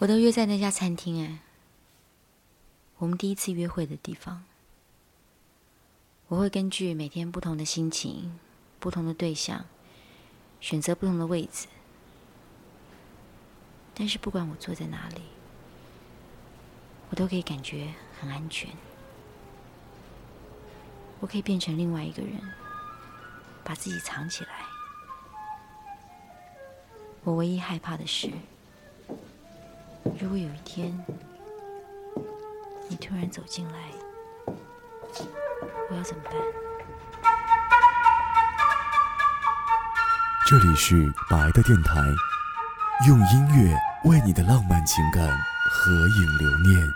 我都约在那家餐厅哎，我们第一次约会的地方。我会根据每天不同的心情、不同的对象，选择不同的位置。但是不管我坐在哪里，我都可以感觉很安全。我可以变成另外一个人，把自己藏起来。我唯一害怕的是。如果有一天你突然走进来，我要怎么办？这里是白的电台，用音乐为你的浪漫情感合影留念。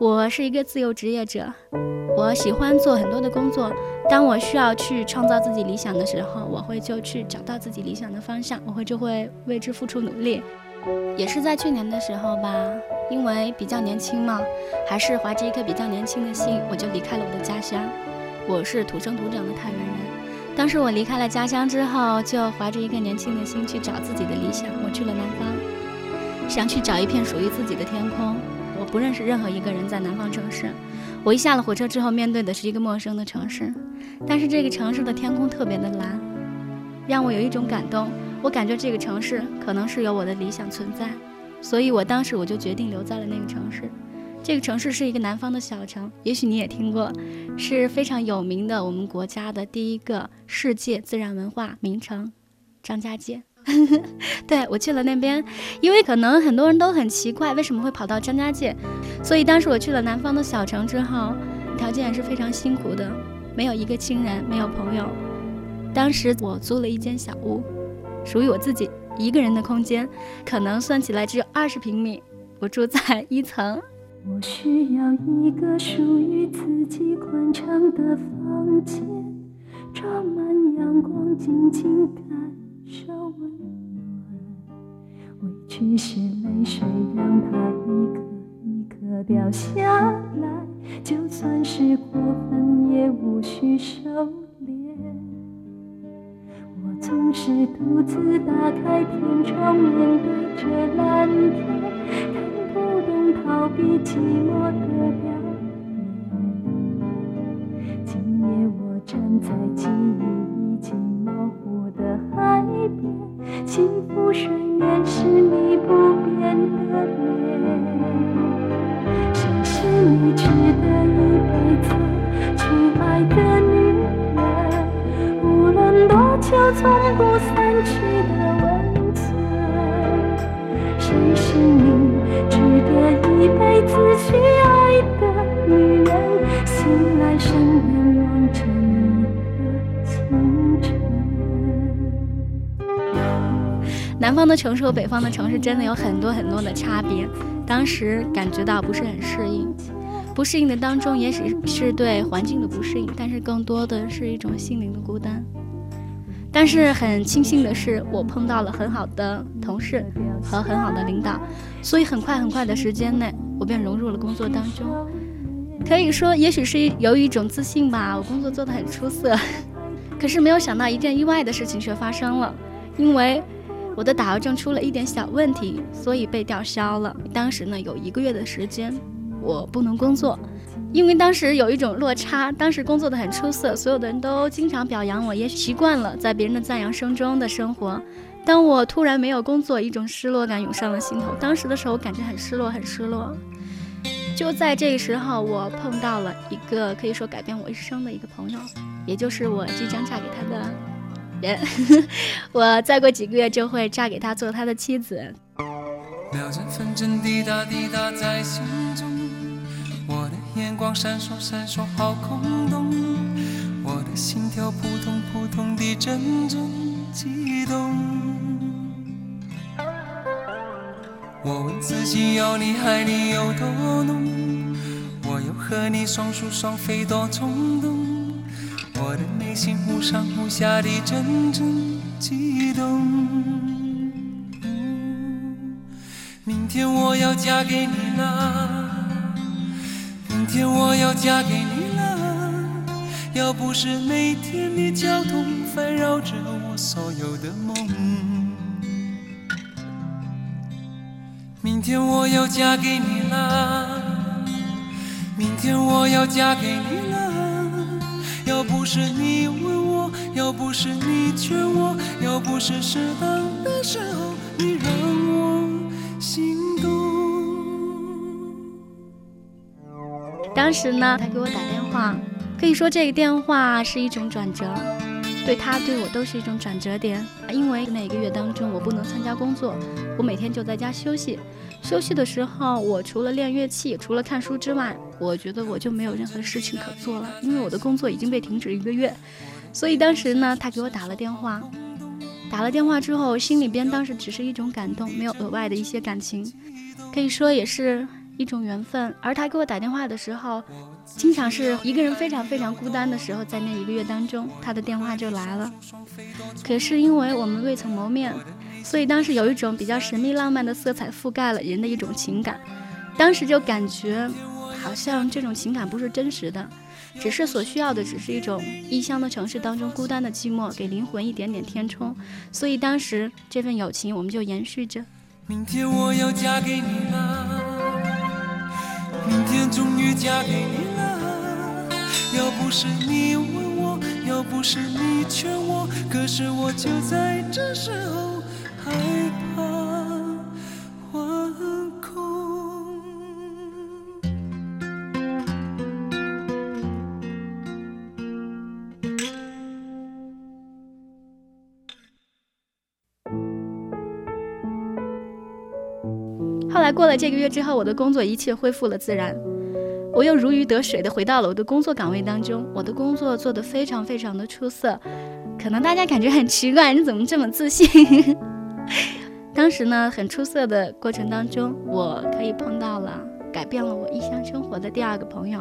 我是一个自由职业者。我喜欢做很多的工作。当我需要去创造自己理想的时候，我会就去找到自己理想的方向，我会就会为之付出努力。也是在去年的时候吧，因为比较年轻嘛，还是怀着一颗比较年轻的心，我就离开了我的家乡。我是土生土长的太原人。当时我离开了家乡之后，就怀着一个年轻的心去找自己的理想。我去了南方，想去找一片属于自己的天空。我不认识任何一个人在南方城市。我一下了火车之后，面对的是一个陌生的城市，但是这个城市的天空特别的蓝，让我有一种感动。我感觉这个城市可能是有我的理想存在，所以我当时我就决定留在了那个城市。这个城市是一个南方的小城，也许你也听过，是非常有名的我们国家的第一个世界自然文化名城——张家界。对我去了那边，因为可能很多人都很奇怪为什么会跑到张家界，所以当时我去了南方的小城之后，条件也是非常辛苦的，没有一个亲人，没有朋友。当时我租了一间小屋，属于我自己一个人的空间，可能算起来只有二十平米。我住在一层。我需要一个属于自己宽敞的房间，装满阳光，静静的受温暖，委屈是泪水让它一颗一颗掉下来，就算是过分也无需收敛。我总是独自打开天窗，面对着蓝天，看不懂逃避寂寞的表演。今夜我站在幸福睡眠是你。不变的脸，谁是你值得一辈子去爱的女人？无论多久，从不散去的温存。谁是你值得一辈子去南方的城市和北方的城市真的有很多很多的差别，当时感觉到不是很适应，不适应的当中也许是对环境的不适应，但是更多的是一种心灵的孤单。但是很庆幸的是，我碰到了很好的同事和很好的领导，所以很快很快的时间内，我便融入了工作当中。可以说，也许是有一种自信吧，我工作做得很出色。可是没有想到一件意外的事情却发生了，因为。我的打油证出了一点小问题，所以被吊销了。当时呢，有一个月的时间，我不能工作，因为当时有一种落差。当时工作的很出色，所有的人都经常表扬我，也习惯了在别人的赞扬声中的生活。当我突然没有工作，一种失落感涌上了心头。当时的时候，我感觉很失落，很失落。就在这个时候，我碰到了一个可以说改变我一生的一个朋友，也就是我即将嫁给他的。人，我再过几个月就会嫁给他做他的妻子。秒针分针滴答滴答在心中，我的眼光闪烁闪烁好空洞，我的心跳扑通扑通地阵阵悸动。我问自己要你爱你有多浓，我又和你双宿双飞多冲动。我的内心忽上忽下的阵阵悸动。明天我要嫁给你了，明天我要嫁给你了。要不是每天的交通烦扰着我所有的梦，明天我要嫁给你了，明天我要嫁给你了。要不是你问我，要不是你劝我，要不是适当的时候你让我心动。当时呢，他给我打电话。可以说这个电话是一种转折，对他对我都是一种转折点。因为那个月当中我不能参加工作，我每天就在家休息。休息的时候，我除了练乐器，除了看书之外，我觉得我就没有任何事情可做了，因为我的工作已经被停止一个月。所以当时呢，他给我打了电话，打了电话之后，心里边当时只是一种感动，没有额外的一些感情，可以说也是。一种缘分，而他给我打电话的时候，经常是一个人非常非常孤单的时候，在那一个月当中，他的电话就来了。可是因为我们未曾谋面，所以当时有一种比较神秘浪漫的色彩覆盖了人的一种情感。当时就感觉好像这种情感不是真实的，只是所需要的只是一种异乡的城市当中孤单的寂寞，给灵魂一点点填充。所以当时这份友情我们就延续着。明天我要嫁给你了。明天终于嫁给你了，要不是你问我，要不是你劝我，可是我就在这时候来过了这个月之后，我的工作一切恢复了自然，我又如鱼得水的回到了我的工作岗位当中。我的工作做得非常非常的出色，可能大家感觉很奇怪，你怎么这么自信？当时呢，很出色的过程当中，我可以碰到了改变了我异乡生活的第二个朋友。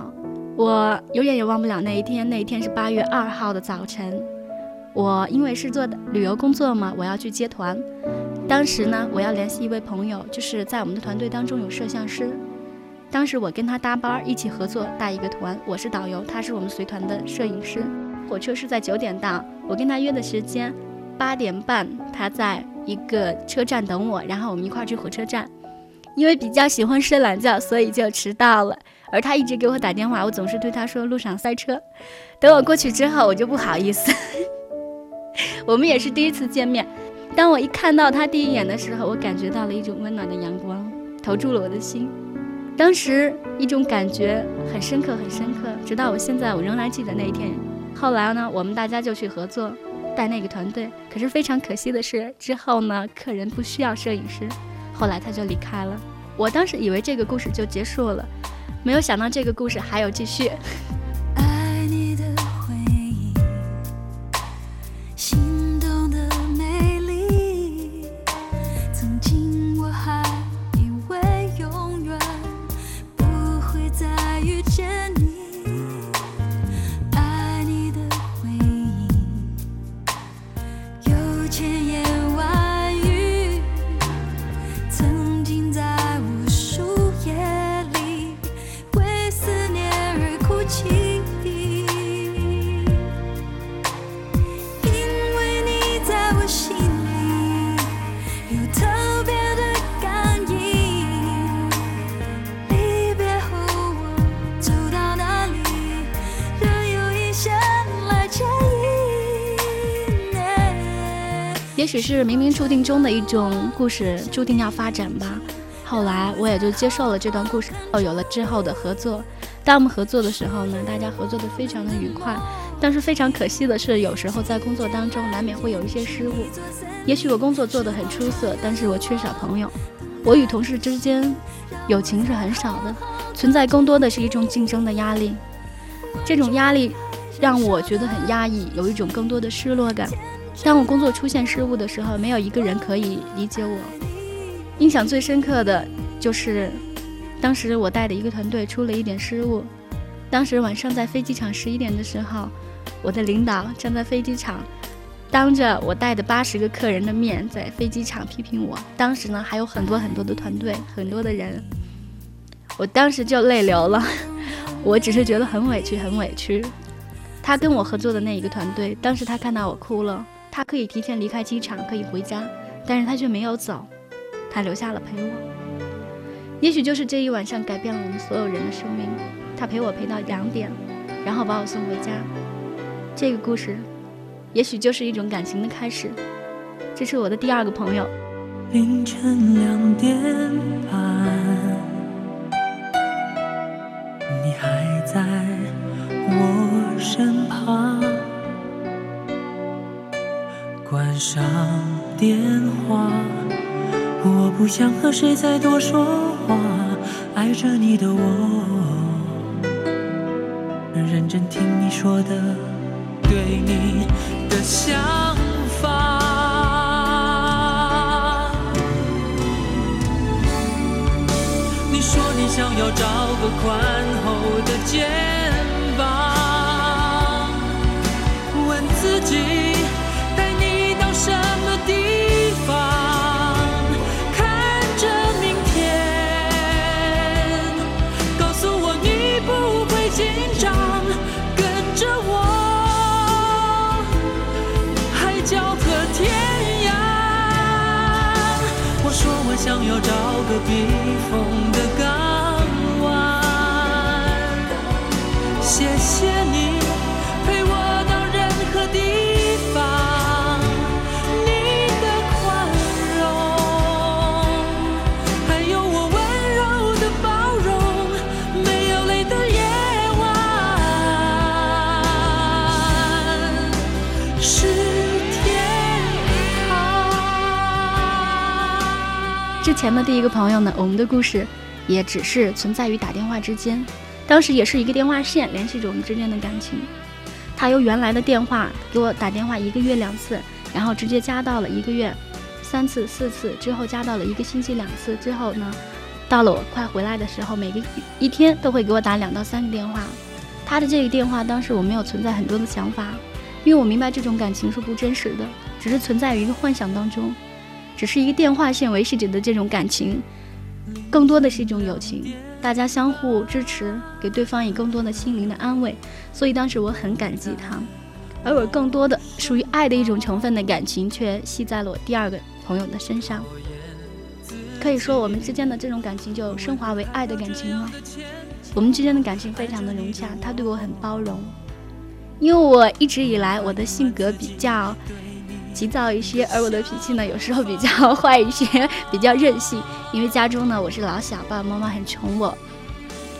我永远也忘不了那一天，那一天是八月二号的早晨，我因为是做旅游工作嘛，我要去接团。当时呢，我要联系一位朋友，就是在我们的团队当中有摄像师。当时我跟他搭班一起合作带一个团，我是导游，他是我们随团的摄影师。火车是在九点到，我跟他约的时间八点半，他在一个车站等我，然后我们一块儿去火车站。因为比较喜欢睡懒觉，所以就迟到了。而他一直给我打电话，我总是对他说路上塞车。等我过去之后，我就不好意思。我们也是第一次见面。当我一看到他第一眼的时候，我感觉到了一种温暖的阳光，投注了我的心。当时一种感觉很深刻，很深刻，直到我现在我仍然记得那一天。后来呢，我们大家就去合作带那个团队。可是非常可惜的是，之后呢，客人不需要摄影师，后来他就离开了。我当时以为这个故事就结束了，没有想到这个故事还有继续。也许是冥冥注定中的一种故事，注定要发展吧。后来我也就接受了这段故事，哦，有了之后的合作。当我们合作的时候呢，大家合作的非常的愉快。但是非常可惜的是，有时候在工作当中难免会有一些失误。也许我工作做得很出色，但是我缺少朋友。我与同事之间友情是很少的，存在更多的是一种竞争的压力。这种压力让我觉得很压抑，有一种更多的失落感。当我工作出现失误的时候，没有一个人可以理解我。印象最深刻的就是，当时我带的一个团队出了一点失误。当时晚上在飞机场十一点的时候，我的领导站在飞机场，当着我带的八十个客人的面，在飞机场批评我。当时呢，还有很多很多的团队，很多的人，我当时就泪流了。我只是觉得很委屈，很委屈。他跟我合作的那一个团队，当时他看到我哭了，他可以提前离开机场，可以回家，但是他却没有走，他留下了陪我。也许就是这一晚上改变了我们所有人的生命。他陪我陪到两点，然后把我送回家。这个故事，也许就是一种感情的开始。这是我的第二个朋友。凌晨两点半，电话，我不想和谁再多说话。爱着你的我，认真听你说的，对你的想法。你说你想要找个宽厚的肩想要找个避风前的第一个朋友呢，我们的故事也只是存在于打电话之间，当时也是一个电话线联系着我们之间的感情。他由原来的电话给我打电话一个月两次，然后直接加到了一个月三次、四次，之后加到了一个星期两次，之后呢，到了我快回来的时候，每个一天都会给我打两到三个电话。他的这个电话当时我没有存在很多的想法，因为我明白这种感情是不真实的，只是存在于一个幻想当中。只是一个电话线维系着的这种感情，更多的是一种友情，大家相互支持，给对方以更多的心灵的安慰。所以当时我很感激他，而我更多的属于爱的一种成分的感情，却系在了我第二个朋友的身上。可以说，我们之间的这种感情就升华为爱的感情了。我们之间的感情非常的融洽，他对我很包容，因为我一直以来我的性格比较。急躁一些，而我的脾气呢，有时候比较坏一些，比较任性。因为家中呢，我是老小，爸爸妈妈很宠我。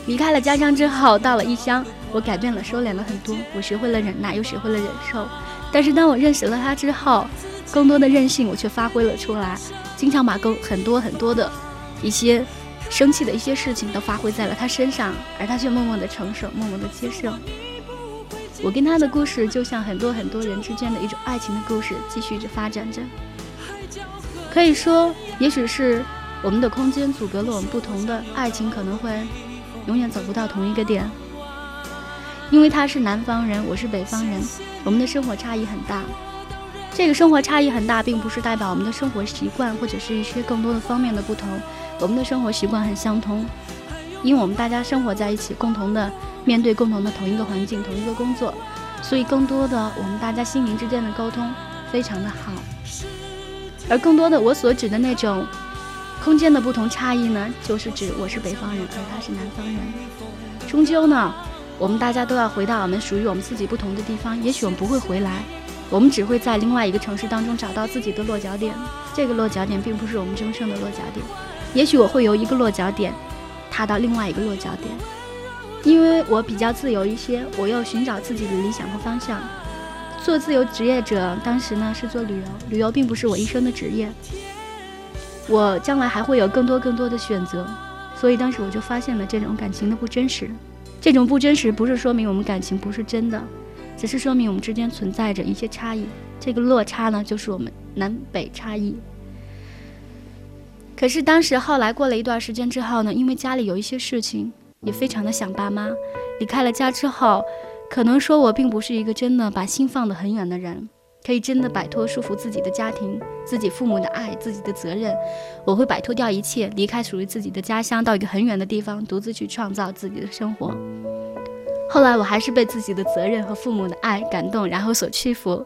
离开了家乡之后，到了异乡，我改变了，收敛了很多。我学会了忍耐，又学会了忍受。但是当我认识了他之后，更多的任性我却发挥了出来，经常把更很多很多的一些生气的一些事情都发挥在了他身上，而他却默默的承受，默默的接受。我跟他的故事就像很多很多人之间的一种爱情的故事，继续着发展着。可以说，也许是我们的空间阻隔了我们不同的爱情，可能会永远走不到同一个点。因为他是南方人，我是北方人，我们的生活差异很大。这个生活差异很大，并不是代表我们的生活习惯或者是一些更多的方面的不同。我们的生活习惯很相通，因为我们大家生活在一起，共同的。面对共同的同一个环境、同一个工作，所以更多的我们大家心灵之间的沟通非常的好。而更多的我所指的那种空间的不同差异呢，就是指我是北方人，而他是南方人。终究呢，我们大家都要回到我们属于我们自己不同的地方。也许我们不会回来，我们只会在另外一个城市当中找到自己的落脚点。这个落脚点并不是我们终生的落脚点。也许我会由一个落脚点踏到另外一个落脚点。因为我比较自由一些，我又寻找自己的理想和方向。做自由职业者，当时呢是做旅游，旅游并不是我一生的职业。我将来还会有更多更多的选择，所以当时我就发现了这种感情的不真实。这种不真实不是说明我们感情不是真的，只是说明我们之间存在着一些差异。这个落差呢，就是我们南北差异。可是当时后来过了一段时间之后呢，因为家里有一些事情。也非常的想爸妈。离开了家之后，可能说我并不是一个真的把心放得很远的人，可以真的摆脱束缚自己的家庭、自己父母的爱、自己的责任。我会摆脱掉一切，离开属于自己的家乡，到一个很远的地方，独自去创造自己的生活。后来我还是被自己的责任和父母的爱感动，然后所屈服。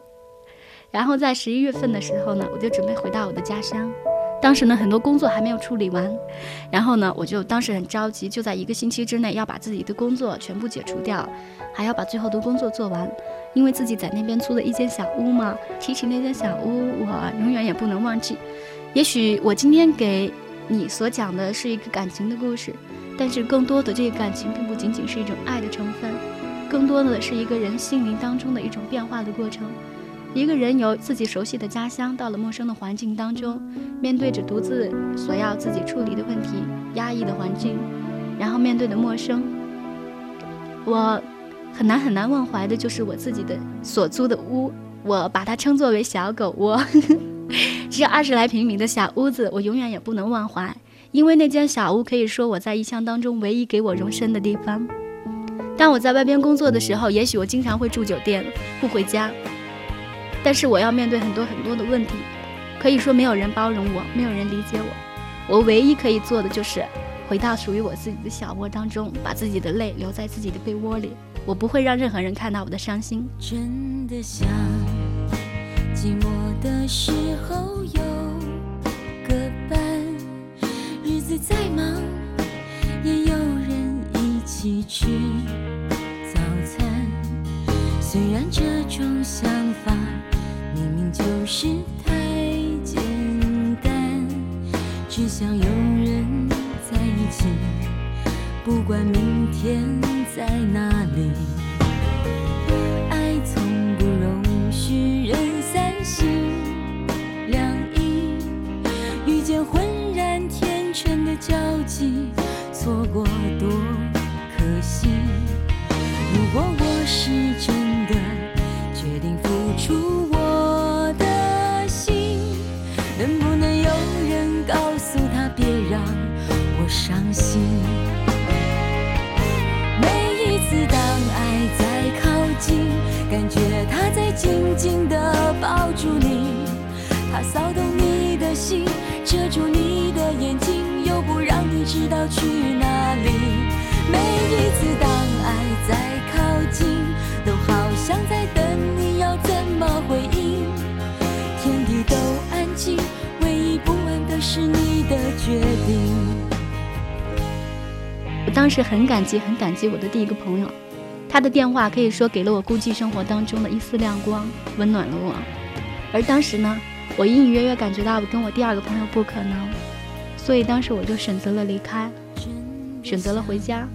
然后在十一月份的时候呢，我就准备回到我的家乡。当时呢，很多工作还没有处理完，然后呢，我就当时很着急，就在一个星期之内要把自己的工作全部解除掉，还要把最后的工作做完，因为自己在那边租了一间小屋嘛。提起那间小屋，我永远也不能忘记。也许我今天给你所讲的是一个感情的故事，但是更多的这个感情并不仅仅是一种爱的成分，更多的是一个人心灵当中的一种变化的过程。一个人由自己熟悉的家乡到了陌生的环境当中，面对着独自所要自己处理的问题、压抑的环境，然后面对的陌生，我很难很难忘怀的就是我自己的所租的屋，我把它称作为小狗窝，只有二十来平米的小屋子，我永远也不能忘怀，因为那间小屋可以说我在异乡当中唯一给我容身的地方。当我在外边工作的时候，也许我经常会住酒店，不回家。但是我要面对很多很多的问题，可以说没有人包容我，没有人理解我。我唯一可以做的就是回到属于我自己的小窝当中，把自己的泪留在自己的被窝里。我不会让任何人看到我的伤心。真的想寂寞的时候有个伴，日子再忙也有人一起吃早餐。虽然这种想法。就是太简单，只想有人在一起，不管明天在哪里。爱从不容许人三心两意，遇见浑然天成的交集，错过多时很感激，很感激我的第一个朋友，他的电话可以说给了我孤寂生活当中的一丝亮光，温暖了我。而当时呢，我隐隐约约感觉到我跟我第二个朋友不可能，所以当时我就选择了离开，选择了回家，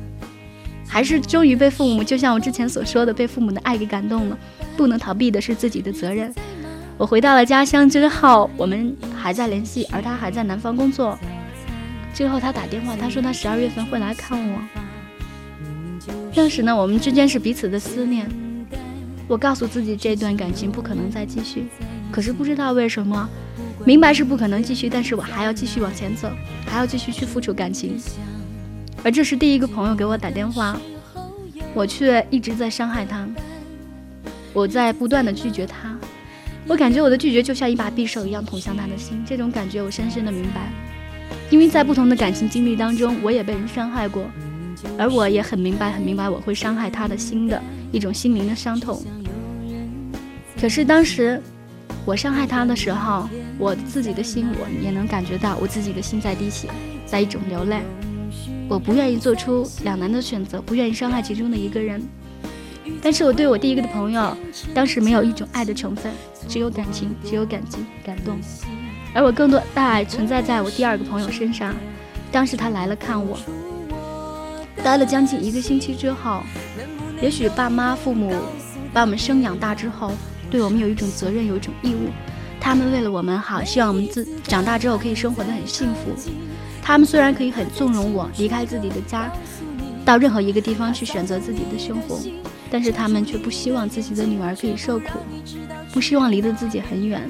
还是终于被父母，就像我之前所说的，被父母的爱给感动了。不能逃避的是自己的责任。我回到了家乡之后，我们还在联系，而他还在南方工作。最后他打电话，他说他十二月份会来看我。当时呢，我们之间是彼此的思念。我告诉自己这段感情不可能再继续，可是不知道为什么，明白是不可能继续，但是我还要继续往前走，还要继续去付出感情。而这是第一个朋友给我打电话，我却一直在伤害他，我在不断的拒绝他。我感觉我的拒绝就像一把匕首一样捅向他的心，这种感觉我深深的明白。因为在不同的感情经历当中，我也被人伤害过，而我也很明白，很明白我会伤害他的心的一种心灵的伤痛。可是当时我伤害他的时候，我自己的心我也能感觉到，我自己的心在滴血，在一种流泪。我不愿意做出两难的选择，不愿意伤害其中的一个人。但是我对我第一个的朋友，当时没有一种爱的成分，只有感情，只有感激、感动。而我更多的爱存在在我第二个朋友身上，当时他来了看我，待了将近一个星期之后，也许爸妈父母把我们生养大之后，对我们有一种责任，有一种义务，他们为了我们好，希望我们自长大之后可以生活的很幸福。他们虽然可以很纵容我离开自己的家，到任何一个地方去选择自己的生活，但是他们却不希望自己的女儿可以受苦，不希望离得自己很远。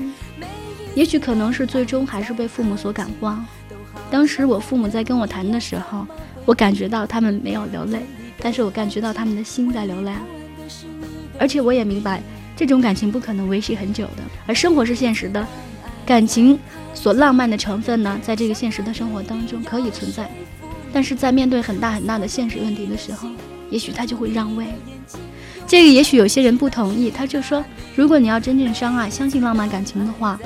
也许可能是最终还是被父母所感化。当时我父母在跟我谈的时候，我感觉到他们没有流泪，但是我感觉到他们的心在流泪。而且我也明白，这种感情不可能维系很久的。而生活是现实的，感情所浪漫的成分呢，在这个现实的生活当中可以存在，但是在面对很大很大的现实问题的时候，也许他就会让位。这个也许有些人不同意，他就说，如果你要真正相爱、相信浪漫感情的话，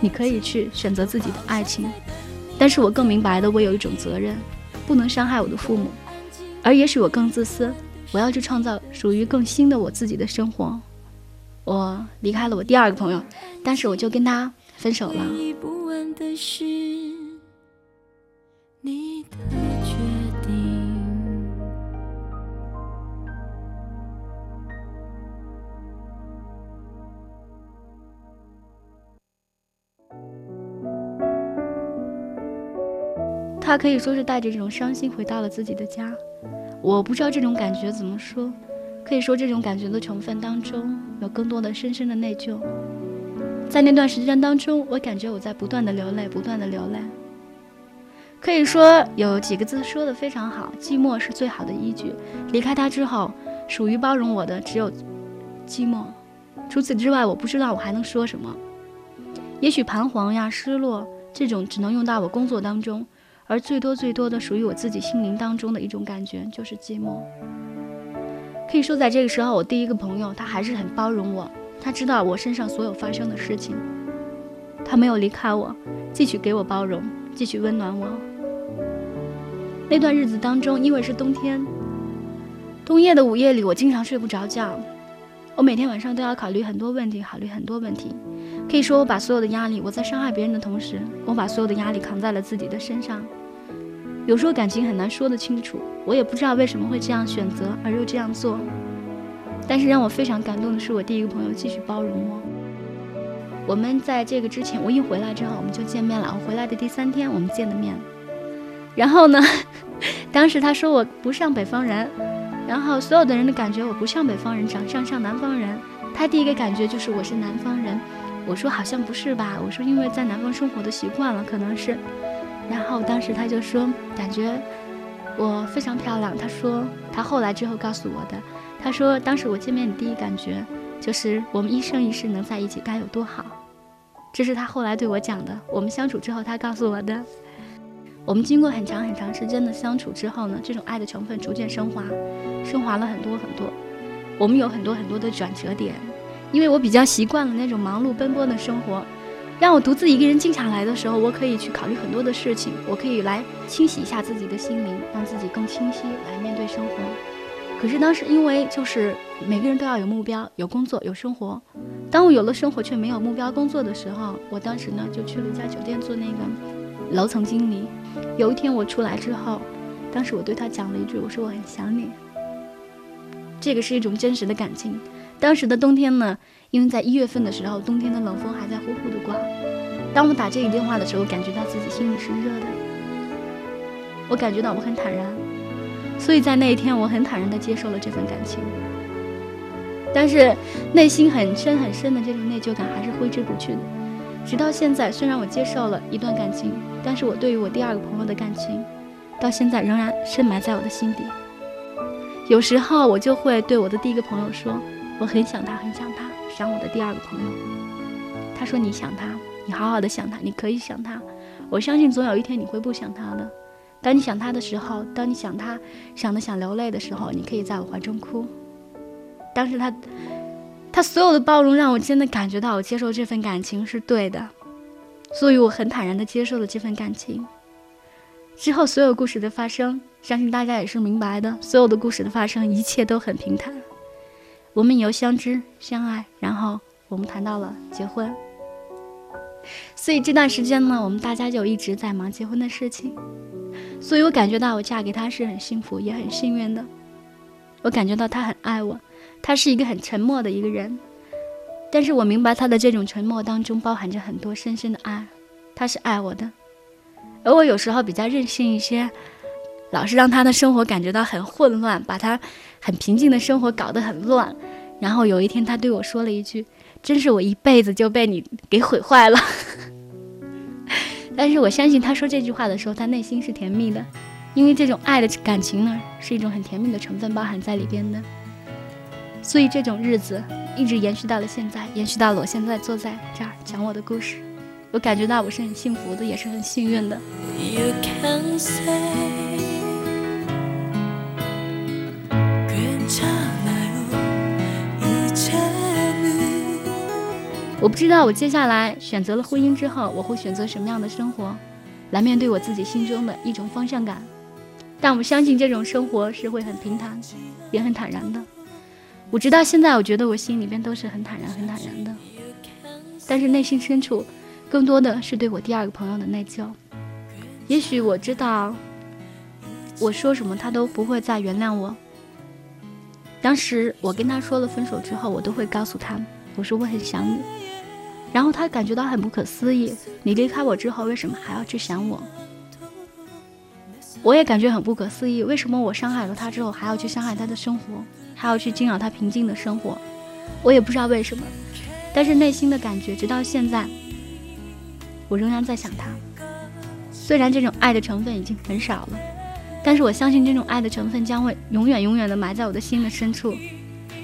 你可以去选择自己的爱情。但是我更明白的，我有一种责任，不能伤害我的父母，而也许我更自私，我要去创造属于更新的我自己的生活。我离开了我第二个朋友，但是我就跟他分手了。他可以说是带着这种伤心回到了自己的家，我不知道这种感觉怎么说，可以说这种感觉的成分当中有更多的深深的内疚。在那段时间当中，我感觉我在不断的流泪，不断的流泪。可以说有几个字说的非常好：寂寞是最好的依据。离开他之后，属于包容我的只有寂寞，除此之外，我不知道我还能说什么。也许彷徨呀、失落这种只能用到我工作当中。而最多最多的属于我自己心灵当中的一种感觉，就是寂寞。可以说，在这个时候，我第一个朋友他还是很包容我，他知道我身上所有发生的事情，他没有离开我，继续给我包容，继续温暖我。那段日子当中，因为是冬天，冬夜的午夜里，我经常睡不着觉，我每天晚上都要考虑很多问题，考虑很多问题。可以说，我把所有的压力，我在伤害别人的同时，我把所有的压力扛在了自己的身上。有时候感情很难说得清楚，我也不知道为什么会这样选择而又这样做。但是让我非常感动的是，我第一个朋友继续包容我。我们在这个之前，我一回来之后我们就见面了。我回来的第三天，我们见的面。然后呢，当时他说我不像北方人，然后所有的人的感觉我不像北方人，长相像南方人。他第一个感觉就是我是南方人。我说好像不是吧，我说因为在南方生活的习惯了，可能是。然后当时他就说，感觉我非常漂亮。他说他后来之后告诉我的，他说当时我见面的第一感觉就是我们一生一世能在一起该有多好。这是他后来对我讲的。我们相处之后，他告诉我的。我们经过很长很长时间的相处之后呢，这种爱的成分逐渐升华，升华了很多很多。我们有很多很多的转折点。因为我比较习惯了那种忙碌奔波的生活，让我独自一个人静下来的时候，我可以去考虑很多的事情，我可以来清洗一下自己的心灵，让自己更清晰来面对生活。可是当时因为就是每个人都要有目标、有工作、有生活，当我有了生活却没有目标工作的时候，我当时呢就去了一家酒店做那个楼层经理。有一天我出来之后，当时我对他讲了一句，我说我很想你。这个是一种真实的感情。当时的冬天呢，因为在一月份的时候，冬天的冷风还在呼呼的刮。当我打这个电话的时候，感觉到自己心里是热的，我感觉到我很坦然，所以在那一天，我很坦然地接受了这份感情。但是内心很深很深的这种内疚感还是挥之不去的。直到现在，虽然我接受了一段感情，但是我对于我第二个朋友的感情，到现在仍然深埋在我的心底。有时候我就会对我的第一个朋友说。我很想他，很想他，想我的第二个朋友。他说：“你想他，你好好的想他，你可以想他。我相信总有一天你会不想他的。当你想他的时候，当你想他想的想流泪的时候，你可以在我怀中哭。”当时他，他所有的包容让我真的感觉到我接受这份感情是对的，所以我很坦然的接受了这份感情。之后所有故事的发生，相信大家也是明白的。所有的故事的发生，一切都很平坦。我们由相知相爱，然后我们谈到了结婚。所以这段时间呢，我们大家就一直在忙结婚的事情。所以我感觉到我嫁给他是很幸福，也很幸运的。我感觉到他很爱我，他是一个很沉默的一个人，但是我明白他的这种沉默当中包含着很多深深的爱，他是爱我的。而我有时候比较任性一些。老是让他的生活感觉到很混乱，把他很平静的生活搞得很乱。然后有一天，他对我说了一句：“真是我一辈子就被你给毁坏了。”但是我相信他说这句话的时候，他内心是甜蜜的，因为这种爱的感情呢，是一种很甜蜜的成分包含在里边的。所以这种日子一直延续到了现在，延续到了我现在坐在这儿讲我的故事。我感觉到我是很幸福的，也是很幸运的。You can say 我不知道我接下来选择了婚姻之后，我会选择什么样的生活，来面对我自己心中的一种方向感。但我相信这种生活是会很平坦，也很坦然的。我直到现在，我觉得我心里边都是很坦然、很坦然的。但是内心深处，更多的是对我第二个朋友的内疚。也许我知道，我说什么他都不会再原谅我。当时我跟他说了分手之后，我都会告诉他，我说我很想你。然后他感觉到很不可思议，你离开我之后，为什么还要去想我？我也感觉很不可思议，为什么我伤害了他之后，还要去伤害他的生活，还要去惊扰他平静的生活？我也不知道为什么，但是内心的感觉，直到现在，我仍然在想他。虽然这种爱的成分已经很少了，但是我相信这种爱的成分将会永远永远的埋在我的心的深处，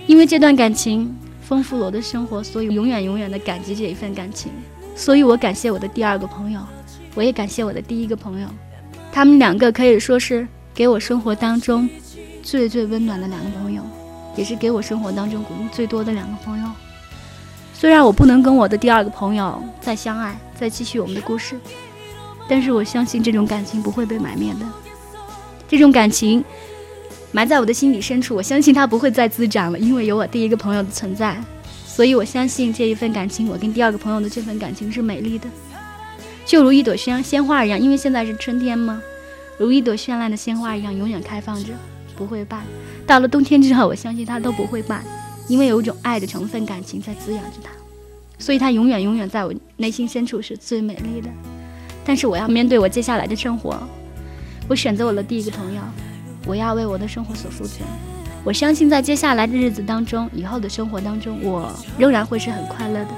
因为这段感情丰富了我的生活，所以永远永远的感激这一份感情。所以我感谢我的第二个朋友，我也感谢我的第一个朋友，他们两个可以说是给我生活当中最最温暖的两个朋友，也是给我生活当中鼓励最多的两个朋友。虽然我不能跟我的第二个朋友再相爱，再继续我们的故事。但是我相信这种感情不会被埋灭的，这种感情埋在我的心底深处，我相信它不会再滋长了，因为有我第一个朋友的存在，所以我相信这一份感情，我跟第二个朋友的这份感情是美丽的，就如一朵鲜鲜花一样，因为现在是春天嘛，如一朵绚烂的鲜花一样，永远开放着，不会败。到了冬天之后，我相信它都不会败，因为有一种爱的成分感情在滋养着它，所以它永远永远在我内心深处是最美丽的。但是我要面对我接下来的生活，我选择我的第一个朋友，我要为我的生活所负责。我相信在接下来的日子当中，以后的生活当中，我仍然会是很快乐的，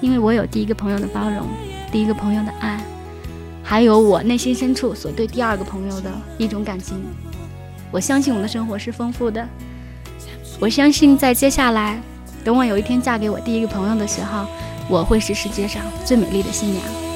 因为我有第一个朋友的包容，第一个朋友的爱，还有我内心深处所对第二个朋友的一种感情。我相信我的生活是丰富的，我相信在接下来，等我有一天嫁给我第一个朋友的时候，我会是世界上最美丽的新娘。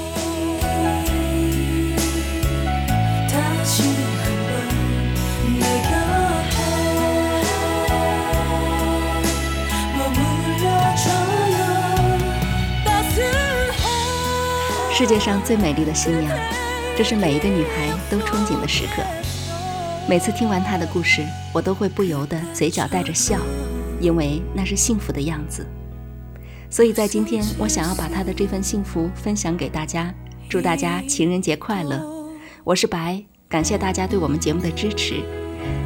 世界上最美丽的新娘，这是每一个女孩都憧憬的时刻。每次听完她的故事，我都会不由得嘴角带着笑，因为那是幸福的样子。所以在今天，我想要把她的这份幸福分享给大家，祝大家情人节快乐。我是白，感谢大家对我们节目的支持。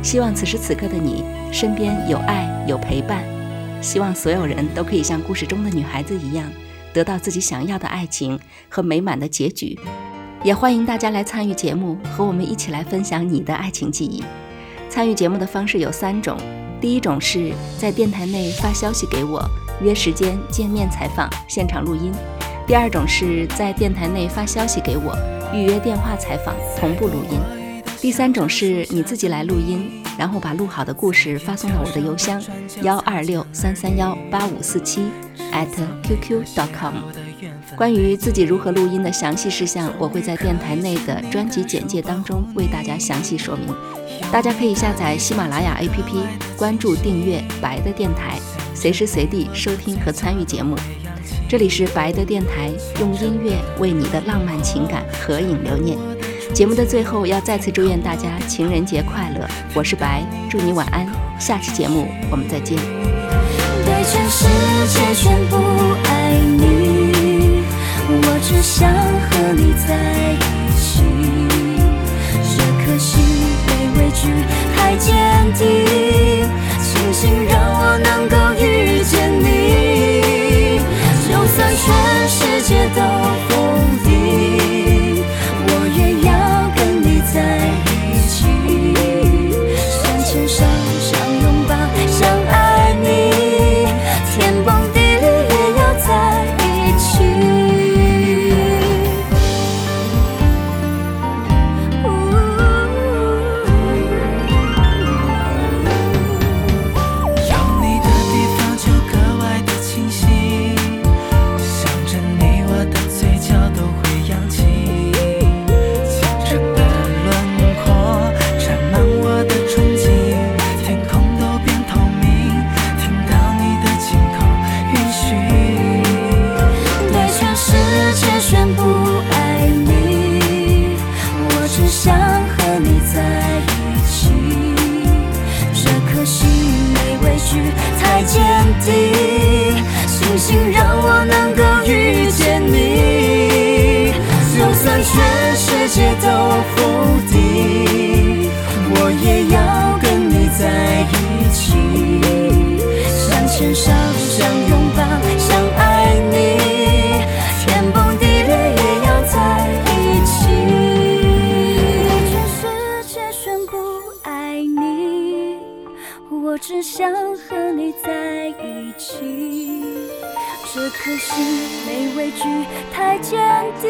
希望此时此刻的你身边有爱有陪伴，希望所有人都可以像故事中的女孩子一样。得到自己想要的爱情和美满的结局，也欢迎大家来参与节目，和我们一起来分享你的爱情记忆。参与节目的方式有三种：第一种是在电台内发消息给我，约时间见面采访、现场录音；第二种是在电台内发消息给我，预约电话采访、同步录音；第三种是你自己来录音，然后把录好的故事发送到我的邮箱幺二六三三幺八五四七。at qq.com，关于自己如何录音的详细事项，我会在电台内的专辑简介当中为大家详细说明。大家可以下载喜马拉雅 APP，关注订阅白的电台，随时随地收听和参与节目。这里是白的电台，用音乐为你的浪漫情感合影留念。节目的最后要再次祝愿大家情人节快乐！我是白，祝你晚安。下期节目我们再见。对全世界全部爱你，我只想和你在一起。这颗心没畏惧，太坚定，庆幸让我能宣布爱你，我只想和你在一起。这颗心没畏惧，太坚定，星星让我能够的心没畏惧，太坚定，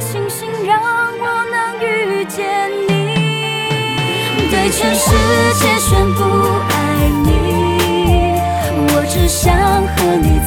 庆幸让我能遇见你。对全世界宣布爱你，我只想和你